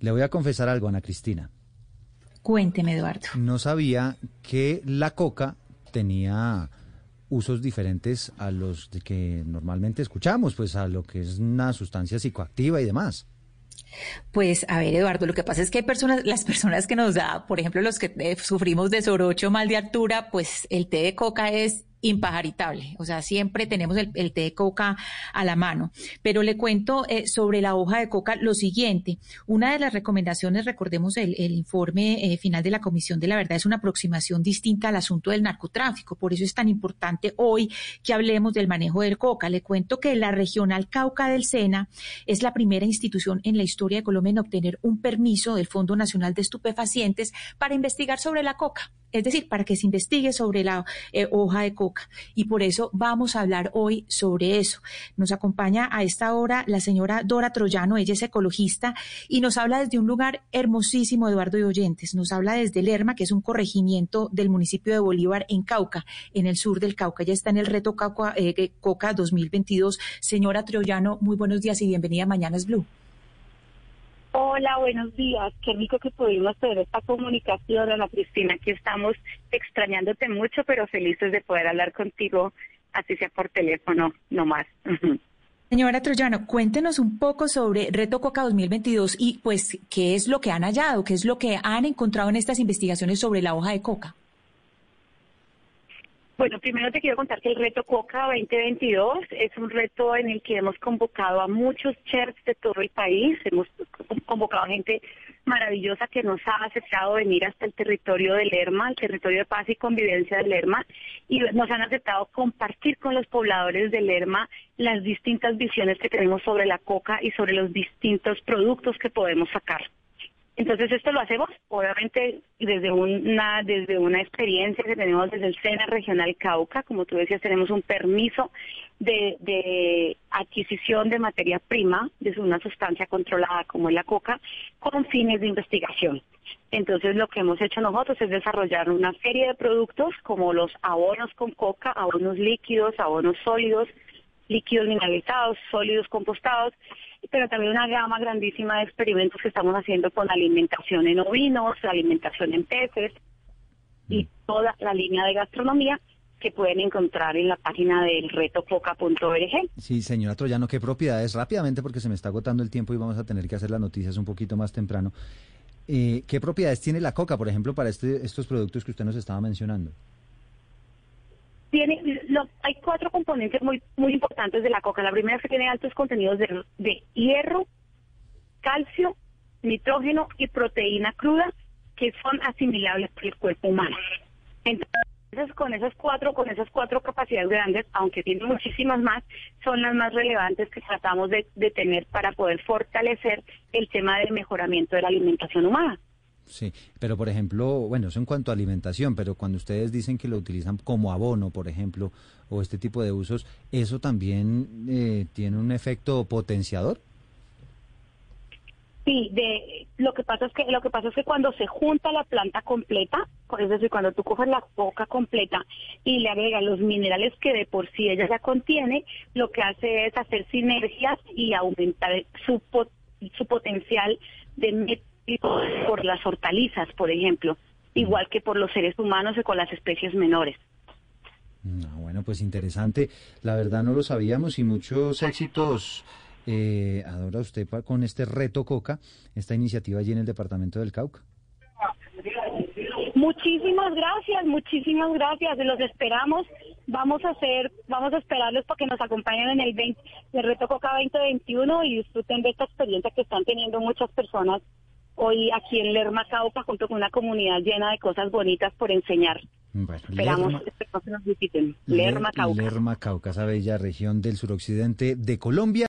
Le voy a confesar algo, Ana Cristina. Cuénteme, Eduardo. No sabía que la coca tenía usos diferentes a los de que normalmente escuchamos, pues a lo que es una sustancia psicoactiva y demás. Pues a ver, Eduardo, lo que pasa es que hay personas, las personas que nos da, por ejemplo, los que eh, sufrimos de sorocho mal de altura, pues el té de coca es impajaritable. O sea, siempre tenemos el, té de coca a la mano. Pero le cuento eh, sobre la hoja de coca lo siguiente. Una de las recomendaciones, recordemos el, informe eh, final de la Comisión de la Verdad, es una aproximación distinta al asunto del narcotráfico. Por eso es tan importante hoy que hablemos del manejo del coca. Le cuento que la regional Cauca del Sena es la primera institución en la historia de Colombia en obtener un permiso del Fondo Nacional de Estupefacientes para investigar sobre la coca es decir, para que se investigue sobre la eh, hoja de coca. Y por eso vamos a hablar hoy sobre eso. Nos acompaña a esta hora la señora Dora Troyano, ella es ecologista y nos habla desde un lugar hermosísimo, Eduardo y Oyentes. Nos habla desde Lerma, que es un corregimiento del municipio de Bolívar en Cauca, en el sur del Cauca. Ella está en el reto Cauca, eh, Coca 2022. Señora Troyano, muy buenos días y bienvenida a Mañanas Blue. Hola, buenos días. Qué rico que pudimos tener esta comunicación, Ana Cristina. Aquí estamos extrañándote mucho, pero felices de poder hablar contigo, así sea por teléfono, no más. Señora Troyano, cuéntenos un poco sobre Reto Coca 2022 y pues qué es lo que han hallado, qué es lo que han encontrado en estas investigaciones sobre la hoja de coca. Bueno, primero te quiero contar que el reto Coca 2022 es un reto en el que hemos convocado a muchos chefs de todo el país, hemos convocado a gente maravillosa que nos ha aceptado venir hasta el territorio de Lerma, el territorio de paz y convivencia de Lerma, y nos han aceptado compartir con los pobladores de Lerma las distintas visiones que tenemos sobre la coca y sobre los distintos productos que podemos sacar. Entonces esto lo hacemos obviamente desde una desde una experiencia que tenemos desde el SENA Regional Cauca, como tú decías, tenemos un permiso de, adquisición de materia prima de una sustancia controlada como es la coca con fines de investigación. Entonces lo que hemos hecho nosotros es desarrollar una serie de productos como los abonos con coca, abonos líquidos, abonos sólidos, líquidos mineralizados, sólidos compostados, pero también una gama grandísima de experimentos que estamos haciendo con alimentación en ovinos, alimentación en peces y mm. toda la línea de gastronomía que pueden encontrar en la página del retococa.org. Sí, señora Troyano, ¿qué propiedades? Rápidamente, porque se me está agotando el tiempo y vamos a tener que hacer las noticias un poquito más temprano. Eh, ¿Qué propiedades tiene la coca, por ejemplo, para este, estos productos que usted nos estaba mencionando? Tiene, hay cuatro componentes muy, muy importantes de la coca. La primera es que tiene altos contenidos de, hierro, calcio, nitrógeno y proteína cruda que son asimilables por el cuerpo humano. Entonces, con esas cuatro, con esas cuatro capacidades grandes, aunque tienen muchísimas más, son las más relevantes que tratamos de tener para poder fortalecer el tema del mejoramiento de la alimentación humana. Sí, pero por ejemplo, bueno, eso en cuanto a alimentación, pero cuando ustedes dicen que lo utilizan como abono, por ejemplo, o este tipo de usos, ¿eso también eh, tiene un efecto potenciador? Sí, de, lo que pasa es que lo que pasa es que cuando se junta la planta completa, es decir, cuando tú coges la coca completa y le agregas los minerales que de por sí ella ya contiene, lo que hace es hacer sinergias y aumentar su, su potencial de por las hortalizas, por ejemplo, igual que por los seres humanos y con las especies menores. Ah, bueno, pues interesante. La verdad no lo sabíamos y muchos éxitos. Eh, adora usted con este reto Coca, esta iniciativa allí en el departamento del Cauca. Muchísimas gracias, muchísimas gracias. Los esperamos. Vamos a hacer, vamos a esperarlos para que nos acompañen en el, 20, el reto Coca 2021 y disfruten de esta experiencia que están teniendo muchas personas hoy aquí en Lerma Cauca junto con una comunidad llena de cosas bonitas por enseñar. Esperamos que nos visiten. Lerma Cauca. Lerma Cauca, esa bella región del suroccidente de Colombia.